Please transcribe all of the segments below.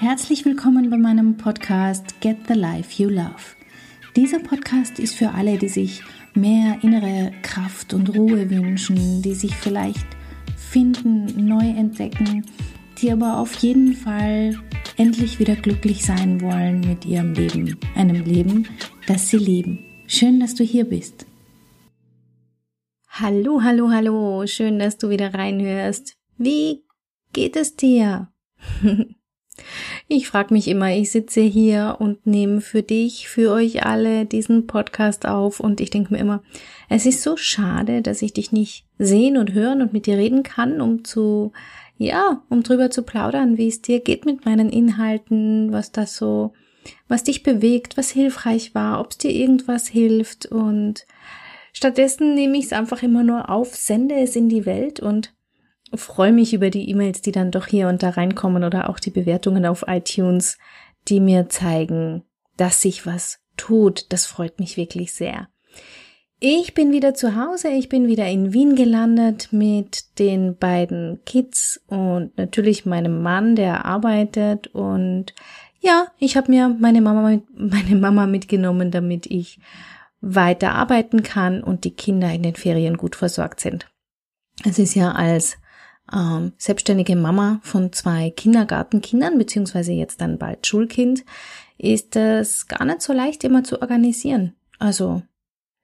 Herzlich willkommen bei meinem Podcast Get the Life You Love. Dieser Podcast ist für alle, die sich mehr innere Kraft und Ruhe wünschen, die sich vielleicht finden, neu entdecken, die aber auf jeden Fall endlich wieder glücklich sein wollen mit ihrem Leben, einem Leben, das sie lieben. Schön, dass du hier bist. Hallo, hallo, hallo, schön, dass du wieder reinhörst. Wie geht es dir? Ich frage mich immer, ich sitze hier und nehme für dich, für euch alle diesen Podcast auf und ich denke mir immer, es ist so schade, dass ich dich nicht sehen und hören und mit dir reden kann, um zu, ja, um drüber zu plaudern, wie es dir geht mit meinen Inhalten, was das so, was dich bewegt, was hilfreich war, ob es dir irgendwas hilft. Und stattdessen nehme ich es einfach immer nur auf, sende es in die Welt und freue mich über die E-Mails, die dann doch hier und da reinkommen oder auch die Bewertungen auf iTunes, die mir zeigen, dass sich was tut. Das freut mich wirklich sehr. Ich bin wieder zu Hause, ich bin wieder in Wien gelandet mit den beiden Kids und natürlich meinem Mann, der arbeitet und ja, ich habe mir meine Mama, meine Mama mitgenommen, damit ich weiter arbeiten kann und die Kinder in den Ferien gut versorgt sind. Es ist ja als ähm, selbstständige Mama von zwei Kindergartenkindern, beziehungsweise jetzt dann bald Schulkind, ist es gar nicht so leicht immer zu organisieren. Also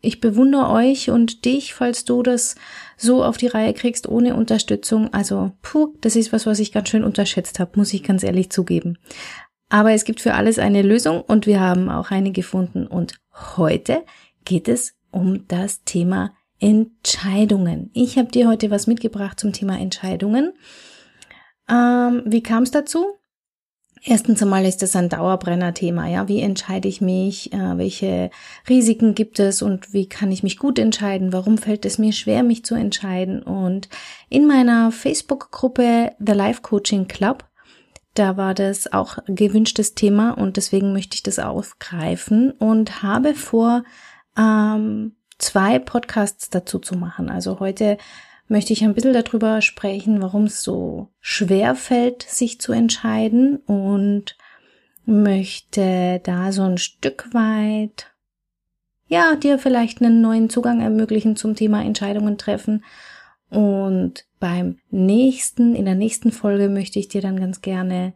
ich bewundere euch und dich, falls du das so auf die Reihe kriegst ohne Unterstützung. Also, puh, das ist was, was ich ganz schön unterschätzt habe, muss ich ganz ehrlich zugeben. Aber es gibt für alles eine Lösung und wir haben auch eine gefunden. Und heute geht es um das Thema Entscheidungen. Ich habe dir heute was mitgebracht zum Thema Entscheidungen. Ähm, wie kam es dazu? Erstens einmal ist das ein Dauerbrenner-Thema, ja. Wie entscheide ich mich? Äh, welche Risiken gibt es und wie kann ich mich gut entscheiden? Warum fällt es mir schwer, mich zu entscheiden? Und in meiner Facebook-Gruppe The Life Coaching Club, da war das auch gewünschtes Thema und deswegen möchte ich das aufgreifen und habe vor, ähm, zwei Podcasts dazu zu machen. Also heute möchte ich ein bisschen darüber sprechen, warum es so schwer fällt, sich zu entscheiden und möchte da so ein Stück weit, ja, dir vielleicht einen neuen Zugang ermöglichen zum Thema Entscheidungen treffen. Und beim nächsten, in der nächsten Folge möchte ich dir dann ganz gerne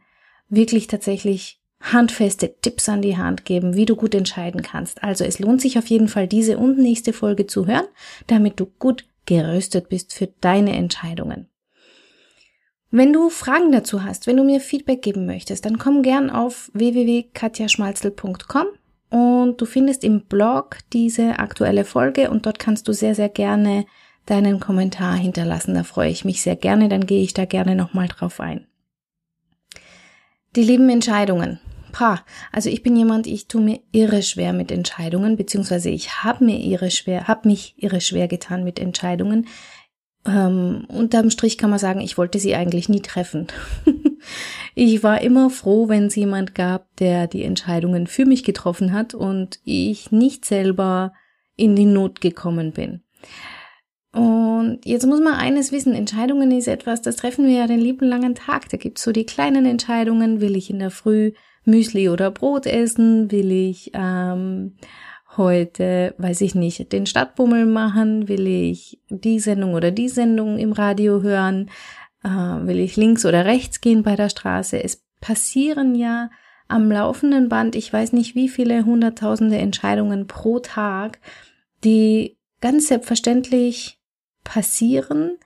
wirklich tatsächlich handfeste Tipps an die Hand geben, wie du gut entscheiden kannst. Also es lohnt sich auf jeden Fall, diese und nächste Folge zu hören, damit du gut gerüstet bist für deine Entscheidungen. Wenn du Fragen dazu hast, wenn du mir Feedback geben möchtest, dann komm gern auf www.katjaschmalzel.com und du findest im Blog diese aktuelle Folge und dort kannst du sehr, sehr gerne deinen Kommentar hinterlassen. Da freue ich mich sehr gerne, dann gehe ich da gerne nochmal drauf ein. Die lieben Entscheidungen. Pah, also ich bin jemand, ich tue mir irre schwer mit Entscheidungen, beziehungsweise ich habe mir irre schwer, habe mich irre schwer getan mit Entscheidungen. Ähm, unterm Strich kann man sagen, ich wollte sie eigentlich nie treffen. ich war immer froh, wenn es jemand gab, der die Entscheidungen für mich getroffen hat und ich nicht selber in die Not gekommen bin. Und jetzt muss man eines wissen, Entscheidungen ist etwas, das treffen wir ja den lieben langen Tag. Da gibt's so die kleinen Entscheidungen, will ich in der Früh Müsli oder Brot essen, will ich ähm, heute, weiß ich nicht, den Stadtbummel machen, will ich die Sendung oder die Sendung im Radio hören, äh, will ich links oder rechts gehen bei der Straße. Es passieren ja am laufenden Band, ich weiß nicht wie viele hunderttausende Entscheidungen pro Tag, die ganz selbstverständlich passieren,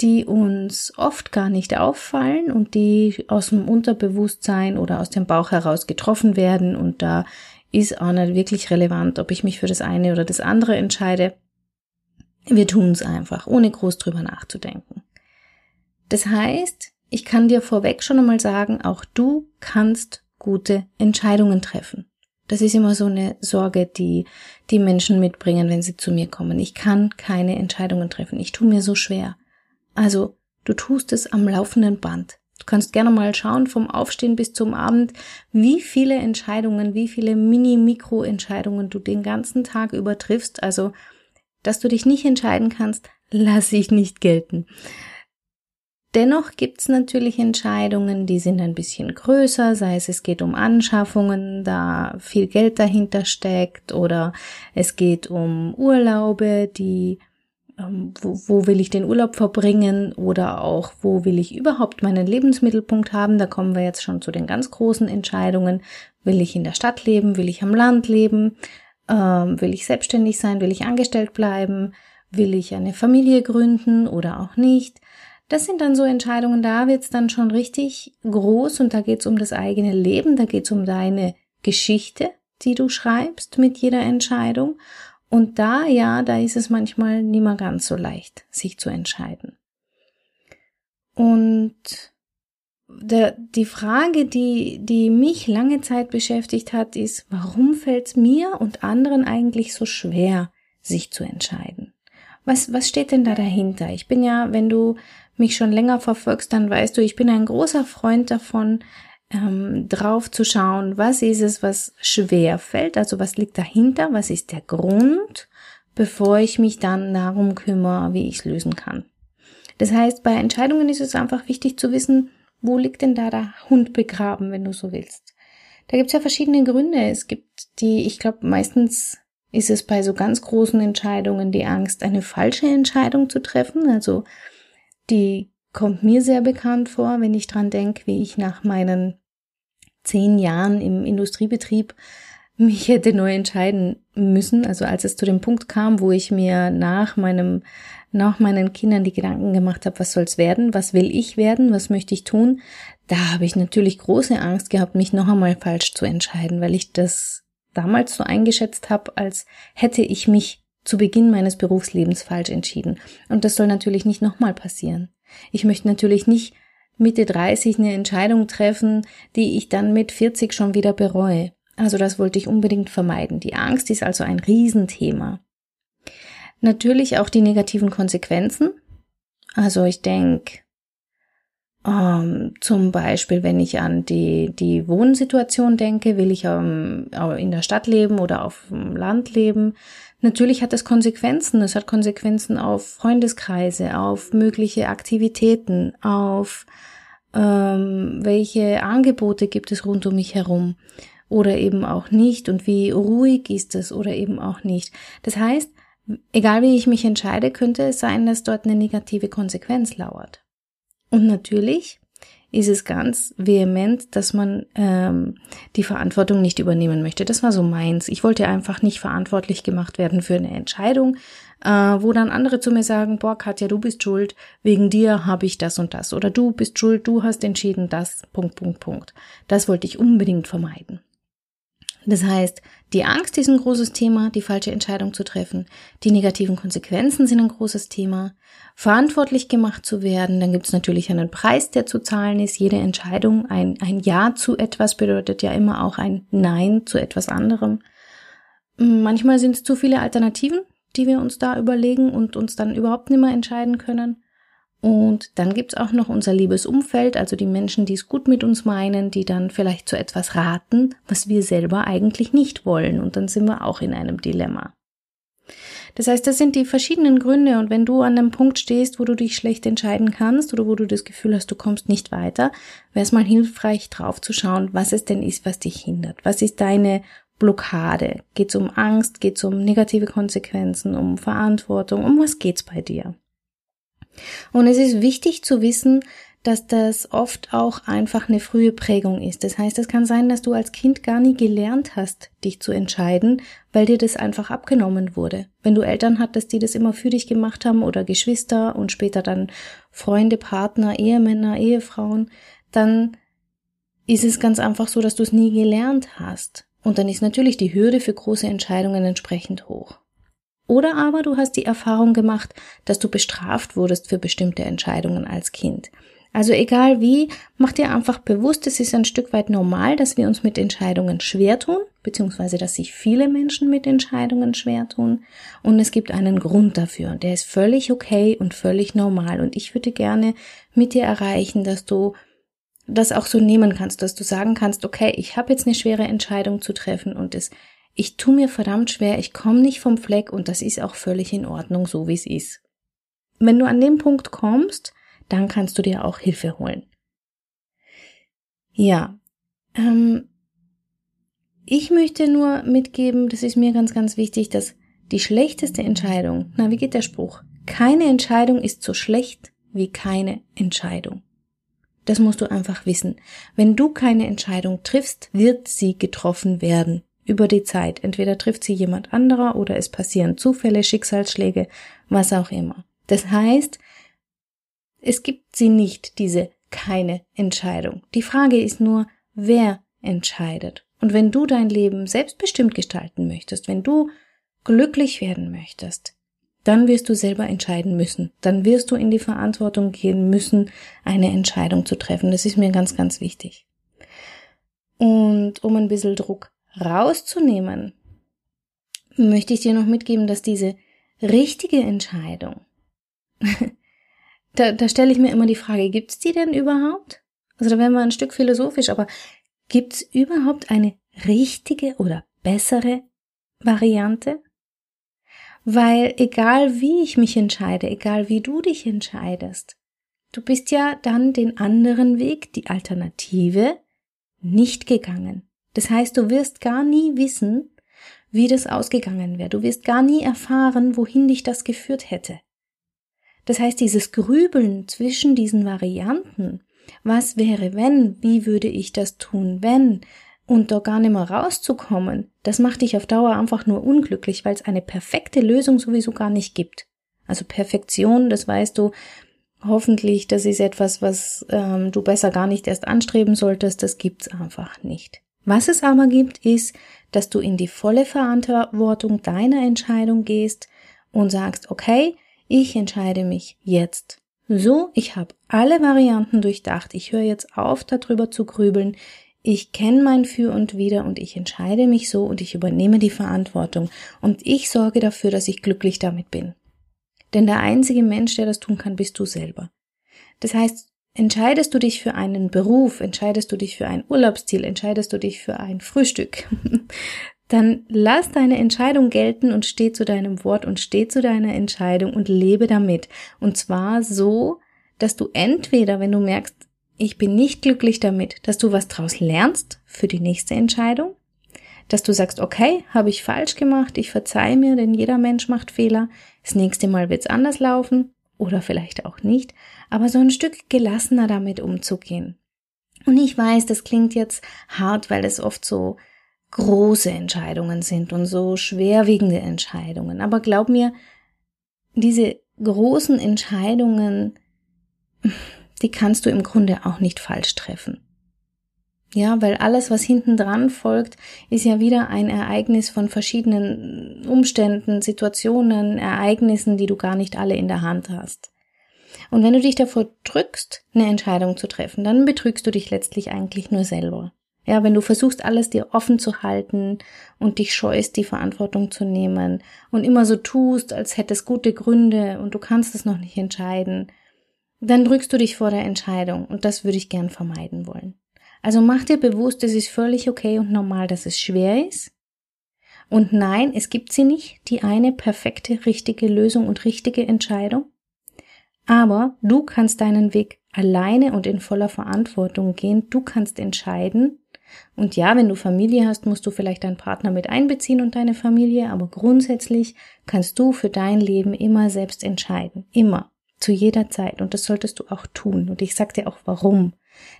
die uns oft gar nicht auffallen und die aus dem Unterbewusstsein oder aus dem Bauch heraus getroffen werden und da ist auch nicht wirklich relevant, ob ich mich für das eine oder das andere entscheide. Wir tun es einfach, ohne groß drüber nachzudenken. Das heißt, ich kann dir vorweg schon einmal sagen, auch du kannst gute Entscheidungen treffen. Das ist immer so eine Sorge, die die Menschen mitbringen, wenn sie zu mir kommen. Ich kann keine Entscheidungen treffen. Ich tue mir so schwer. Also, du tust es am laufenden Band. Du kannst gerne mal schauen vom Aufstehen bis zum Abend, wie viele Entscheidungen, wie viele Mini-Mikro-Entscheidungen du den ganzen Tag übertriffst. Also, dass du dich nicht entscheiden kannst, lass ich nicht gelten. Dennoch gibt's natürlich Entscheidungen, die sind ein bisschen größer, sei es es geht um Anschaffungen, da viel Geld dahinter steckt, oder es geht um Urlaube, die wo, wo will ich den Urlaub verbringen oder auch wo will ich überhaupt meinen Lebensmittelpunkt haben. Da kommen wir jetzt schon zu den ganz großen Entscheidungen. Will ich in der Stadt leben? Will ich am Land leben? Ähm, will ich selbstständig sein? Will ich angestellt bleiben? Will ich eine Familie gründen oder auch nicht? Das sind dann so Entscheidungen, da wird's dann schon richtig groß und da geht's um das eigene Leben, da geht's um deine Geschichte, die du schreibst mit jeder Entscheidung. Und da, ja, da ist es manchmal nicht mehr ganz so leicht, sich zu entscheiden. Und der, die Frage, die, die mich lange Zeit beschäftigt hat, ist, warum fällt es mir und anderen eigentlich so schwer, sich zu entscheiden? Was, was steht denn da dahinter? Ich bin ja, wenn du mich schon länger verfolgst, dann weißt du, ich bin ein großer Freund davon, ähm, drauf zu schauen, was ist es, was schwer fällt, also was liegt dahinter, was ist der Grund, bevor ich mich dann darum kümmere, wie ich es lösen kann. Das heißt, bei Entscheidungen ist es einfach wichtig zu wissen, wo liegt denn da der Hund begraben, wenn du so willst. Da gibt es ja verschiedene Gründe. Es gibt die, ich glaube, meistens ist es bei so ganz großen Entscheidungen die Angst, eine falsche Entscheidung zu treffen. Also die kommt mir sehr bekannt vor, wenn ich dran denke, wie ich nach meinen zehn Jahren im Industriebetrieb mich hätte neu entscheiden müssen. Also als es zu dem Punkt kam, wo ich mir nach meinem, nach meinen Kindern die Gedanken gemacht habe, was soll's werden, was will ich werden, was möchte ich tun, da habe ich natürlich große Angst gehabt, mich noch einmal falsch zu entscheiden, weil ich das damals so eingeschätzt habe, als hätte ich mich zu Beginn meines Berufslebens falsch entschieden. Und das soll natürlich nicht nochmal passieren. Ich möchte natürlich nicht Mitte 30 eine Entscheidung treffen, die ich dann mit 40 schon wieder bereue. Also das wollte ich unbedingt vermeiden. Die Angst ist also ein Riesenthema. Natürlich auch die negativen Konsequenzen. Also ich denke, ähm, zum Beispiel, wenn ich an die, die Wohnsituation denke, will ich ähm, in der Stadt leben oder auf dem Land leben, Natürlich hat es Konsequenzen. Es hat Konsequenzen auf Freundeskreise, auf mögliche Aktivitäten, auf ähm, welche Angebote gibt es rund um mich herum oder eben auch nicht und wie ruhig ist es oder eben auch nicht. Das heißt, egal wie ich mich entscheide, könnte es sein, dass dort eine negative Konsequenz lauert. Und natürlich ist es ganz vehement, dass man ähm, die Verantwortung nicht übernehmen möchte. Das war so meins. Ich wollte einfach nicht verantwortlich gemacht werden für eine Entscheidung, äh, wo dann andere zu mir sagen, boah, Katja, du bist schuld, wegen dir habe ich das und das. Oder du bist schuld, du hast entschieden das, Punkt, Punkt, Punkt. Das wollte ich unbedingt vermeiden. Das heißt, die Angst ist ein großes Thema, die falsche Entscheidung zu treffen. Die negativen Konsequenzen sind ein großes Thema. Verantwortlich gemacht zu werden, dann gibt es natürlich einen Preis, der zu zahlen ist. Jede Entscheidung, ein, ein Ja zu etwas bedeutet ja immer auch ein Nein zu etwas anderem. Manchmal sind es zu viele Alternativen, die wir uns da überlegen und uns dann überhaupt nicht mehr entscheiden können. Und dann gibt's auch noch unser liebes Umfeld, also die Menschen, die es gut mit uns meinen, die dann vielleicht zu etwas raten, was wir selber eigentlich nicht wollen. Und dann sind wir auch in einem Dilemma. Das heißt, das sind die verschiedenen Gründe und wenn du an einem Punkt stehst, wo du dich schlecht entscheiden kannst oder wo du das Gefühl hast, du kommst nicht weiter, wäre es mal hilfreich drauf zu schauen, was es denn ist, was dich hindert. Was ist deine Blockade? Geht es um Angst? Geht es um negative Konsequenzen? Um Verantwortung? Um was geht's bei dir? Und es ist wichtig zu wissen, dass das oft auch einfach eine frühe Prägung ist. Das heißt, es kann sein, dass du als Kind gar nie gelernt hast, dich zu entscheiden, weil dir das einfach abgenommen wurde. Wenn du Eltern hattest, die das immer für dich gemacht haben oder Geschwister und später dann Freunde, Partner, Ehemänner, Ehefrauen, dann ist es ganz einfach so, dass du es nie gelernt hast. Und dann ist natürlich die Hürde für große Entscheidungen entsprechend hoch. Oder aber du hast die Erfahrung gemacht, dass du bestraft wurdest für bestimmte Entscheidungen als Kind. Also egal wie, mach dir einfach bewusst, es ist ein Stück weit normal, dass wir uns mit Entscheidungen schwer tun, beziehungsweise dass sich viele Menschen mit Entscheidungen schwer tun. Und es gibt einen Grund dafür. Der ist völlig okay und völlig normal. Und ich würde gerne mit dir erreichen, dass du das auch so nehmen kannst, dass du sagen kannst, okay, ich habe jetzt eine schwere Entscheidung zu treffen und es ich tu mir verdammt schwer, ich komme nicht vom Fleck und das ist auch völlig in Ordnung, so wie es ist. Wenn du an dem Punkt kommst, dann kannst du dir auch Hilfe holen. Ja, ähm, ich möchte nur mitgeben, das ist mir ganz, ganz wichtig, dass die schlechteste Entscheidung, na, wie geht der Spruch? Keine Entscheidung ist so schlecht wie keine Entscheidung. Das musst du einfach wissen. Wenn du keine Entscheidung triffst, wird sie getroffen werden über die Zeit. Entweder trifft sie jemand anderer oder es passieren Zufälle, Schicksalsschläge, was auch immer. Das heißt, es gibt sie nicht, diese keine Entscheidung. Die Frage ist nur, wer entscheidet. Und wenn du dein Leben selbstbestimmt gestalten möchtest, wenn du glücklich werden möchtest, dann wirst du selber entscheiden müssen. Dann wirst du in die Verantwortung gehen müssen, eine Entscheidung zu treffen. Das ist mir ganz, ganz wichtig. Und um ein bisschen Druck rauszunehmen, möchte ich dir noch mitgeben, dass diese richtige Entscheidung, da, da stelle ich mir immer die Frage, gibt's die denn überhaupt? Also da werden wir ein Stück philosophisch, aber gibt's überhaupt eine richtige oder bessere Variante? Weil egal wie ich mich entscheide, egal wie du dich entscheidest, du bist ja dann den anderen Weg, die Alternative, nicht gegangen. Das heißt, du wirst gar nie wissen, wie das ausgegangen wäre. Du wirst gar nie erfahren, wohin dich das geführt hätte. Das heißt, dieses Grübeln zwischen diesen Varianten, was wäre wenn, wie würde ich das tun, wenn, und da gar nicht mehr rauszukommen, das macht dich auf Dauer einfach nur unglücklich, weil es eine perfekte Lösung sowieso gar nicht gibt. Also Perfektion, das weißt du, hoffentlich, das ist etwas, was ähm, du besser gar nicht erst anstreben solltest, das gibt's einfach nicht. Was es aber gibt, ist, dass du in die volle Verantwortung deiner Entscheidung gehst und sagst, okay, ich entscheide mich jetzt. So, ich habe alle Varianten durchdacht, ich höre jetzt auf, darüber zu grübeln, ich kenne mein Für und Wider und ich entscheide mich so und ich übernehme die Verantwortung und ich sorge dafür, dass ich glücklich damit bin. Denn der einzige Mensch, der das tun kann, bist du selber. Das heißt, entscheidest du dich für einen Beruf, entscheidest du dich für ein Urlaubsziel, entscheidest du dich für ein Frühstück, dann lass deine Entscheidung gelten und steh zu deinem Wort und steh zu deiner Entscheidung und lebe damit. Und zwar so, dass du entweder, wenn du merkst, ich bin nicht glücklich damit, dass du was draus lernst für die nächste Entscheidung, dass du sagst, okay, habe ich falsch gemacht, ich verzeih mir, denn jeder Mensch macht Fehler, das nächste Mal wird's anders laufen oder vielleicht auch nicht, aber so ein Stück gelassener damit umzugehen. Und ich weiß, das klingt jetzt hart, weil es oft so große Entscheidungen sind und so schwerwiegende Entscheidungen, aber glaub mir, diese großen Entscheidungen die kannst du im Grunde auch nicht falsch treffen. Ja, weil alles, was hinten dran folgt, ist ja wieder ein Ereignis von verschiedenen Umständen, Situationen, Ereignissen, die du gar nicht alle in der Hand hast. Und wenn du dich davor drückst, eine Entscheidung zu treffen, dann betrügst du dich letztlich eigentlich nur selber. Ja, wenn du versuchst, alles dir offen zu halten und dich scheust, die Verantwortung zu nehmen und immer so tust, als hättest gute Gründe und du kannst es noch nicht entscheiden, dann drückst du dich vor der Entscheidung und das würde ich gern vermeiden wollen. Also mach dir bewusst, es ist völlig okay und normal, dass es schwer ist. Und nein, es gibt sie nicht, die eine perfekte, richtige Lösung und richtige Entscheidung. Aber du kannst deinen Weg alleine und in voller Verantwortung gehen. Du kannst entscheiden. Und ja, wenn du Familie hast, musst du vielleicht deinen Partner mit einbeziehen und deine Familie, aber grundsätzlich kannst du für dein Leben immer selbst entscheiden. Immer. Zu jeder Zeit. Und das solltest du auch tun. Und ich sag dir auch warum.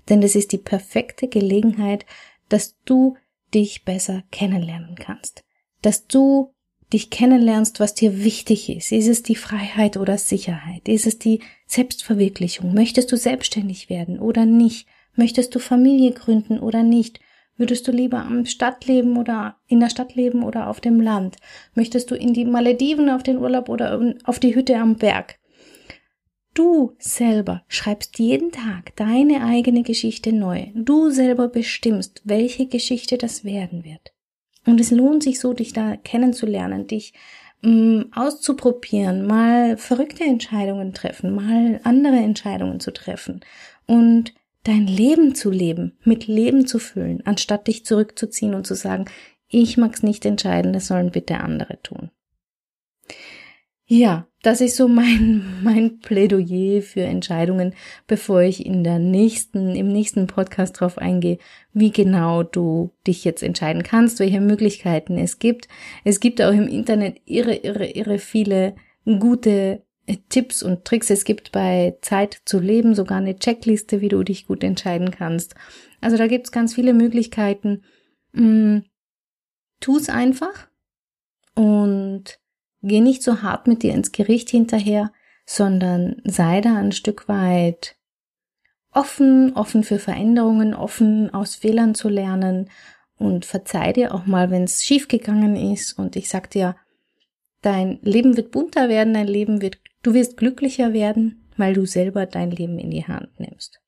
Denn es ist die perfekte Gelegenheit, dass du dich besser kennenlernen kannst. Dass du dich kennenlernst, was dir wichtig ist. Ist es die Freiheit oder Sicherheit? Ist es die Selbstverwirklichung? Möchtest du selbstständig werden oder nicht? Möchtest du Familie gründen oder nicht? Würdest du lieber am Stadt leben oder in der Stadt leben oder auf dem Land? Möchtest du in die Malediven auf den Urlaub oder auf die Hütte am Berg? Du selber schreibst jeden Tag deine eigene Geschichte neu. Du selber bestimmst, welche Geschichte das werden wird. Und es lohnt sich so, dich da kennenzulernen, dich mh, mm, auszuprobieren, mal verrückte Entscheidungen treffen, mal andere Entscheidungen zu treffen und dein Leben zu leben, mit Leben zu füllen, anstatt dich zurückzuziehen und zu sagen, ich mag's nicht entscheiden, das sollen bitte andere tun. Ja, das ist so mein, mein Plädoyer für Entscheidungen, bevor ich in der nächsten, im nächsten Podcast drauf eingehe, wie genau du dich jetzt entscheiden kannst, welche Möglichkeiten es gibt. Es gibt auch im Internet irre, irre, irre viele gute Tipps und Tricks. Es gibt bei Zeit zu leben sogar eine Checkliste, wie du dich gut entscheiden kannst. Also da gibt's ganz viele Möglichkeiten. Mm, tu's einfach und Geh nicht so hart mit dir ins Gericht hinterher, sondern sei da ein Stück weit offen, offen für Veränderungen, offen aus Fehlern zu lernen. Und verzeih dir auch mal, wenn es schiefgegangen ist. Und ich sag dir, dein Leben wird bunter werden, dein Leben wird, du wirst glücklicher werden, weil du selber dein Leben in die Hand nimmst.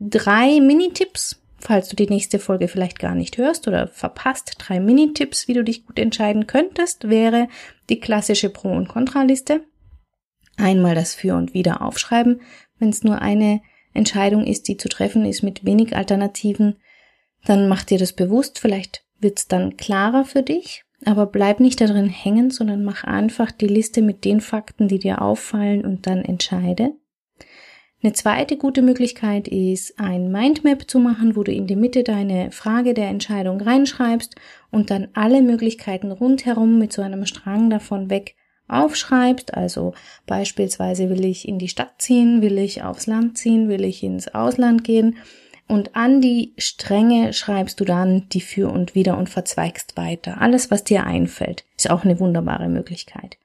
Drei Mini-Tipps, falls du die nächste Folge vielleicht gar nicht hörst oder verpasst, drei Mini-Tipps, wie du dich gut entscheiden könntest, wäre die klassische Pro- und Kontraliste. Einmal das Für und Wider aufschreiben. Wenn es nur eine Entscheidung ist, die zu treffen ist mit wenig Alternativen, dann mach dir das bewusst. Vielleicht wird es dann klarer für dich. Aber bleib nicht darin hängen, sondern mach einfach die Liste mit den Fakten, die dir auffallen und dann entscheide. Eine zweite gute Möglichkeit ist, ein Mindmap zu machen, wo du in die Mitte deine Frage der Entscheidung reinschreibst und dann alle Möglichkeiten rundherum mit so einem Strang davon weg aufschreibst. Also beispielsweise will ich in die Stadt ziehen, will ich aufs Land ziehen, will ich ins Ausland gehen. Und an die Stränge schreibst du dann die für und wieder und verzweigst weiter. Alles, was dir einfällt, ist auch eine wunderbare Möglichkeit.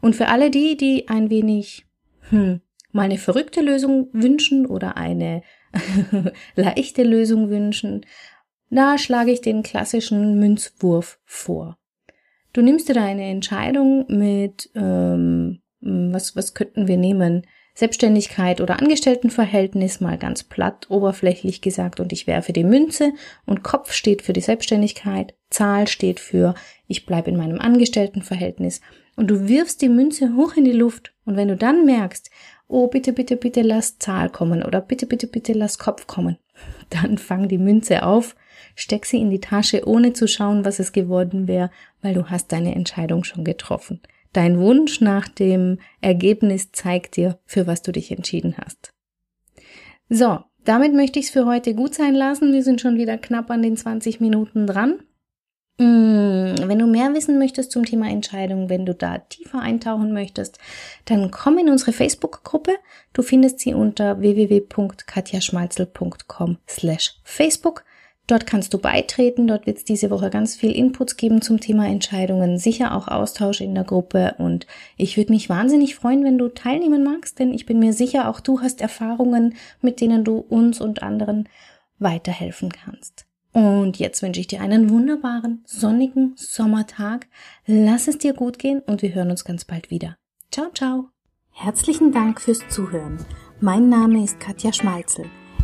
Und für alle die, die ein wenig, hm, mal eine verrückte Lösung wünschen oder eine leichte Lösung wünschen, da schlage ich den klassischen Münzwurf vor. Du nimmst dir deine Entscheidung mit, ähm, was, was könnten wir nehmen? Selbstständigkeit oder Angestelltenverhältnis, mal ganz platt, oberflächlich gesagt, und ich werfe die Münze und Kopf steht für die Selbstständigkeit, Zahl steht für ich bleibe in meinem Angestelltenverhältnis und du wirfst die Münze hoch in die Luft und wenn du dann merkst, oh, bitte, bitte, bitte lass Zahl kommen oder bitte, bitte, bitte lass Kopf kommen. Dann fang die Münze auf, steck sie in die Tasche, ohne zu schauen, was es geworden wäre, weil du hast deine Entscheidung schon getroffen. Dein Wunsch nach dem Ergebnis zeigt dir, für was du dich entschieden hast. So, damit möchte ich es für heute gut sein lassen. Wir sind schon wieder knapp an den 20 Minuten dran. Mm, wenn du mehr wissen möchtest zum Thema Entscheidung, wenn du da tiefer eintauchen möchtest, dann komm in unsere Facebook-Gruppe. Du findest sie unter www.katjaschmalzel.com slash Facebook. Dort kannst du beitreten. Dort wird es diese Woche ganz viel Inputs geben zum Thema Entscheidungen, sicher auch Austausch in der Gruppe. Und ich würde mich wahnsinnig freuen, wenn du teilnehmen magst, denn ich bin mir sicher, auch du hast Erfahrungen, mit denen du uns und anderen weiterhelfen kannst. Und jetzt wünsche ich dir einen wunderbaren, sonnigen Sommertag. Lass es dir gut gehen und wir hören uns ganz bald wieder. Ciao, ciao. Herzlichen Dank fürs Zuhören. Mein Name ist Katja Schmalzel.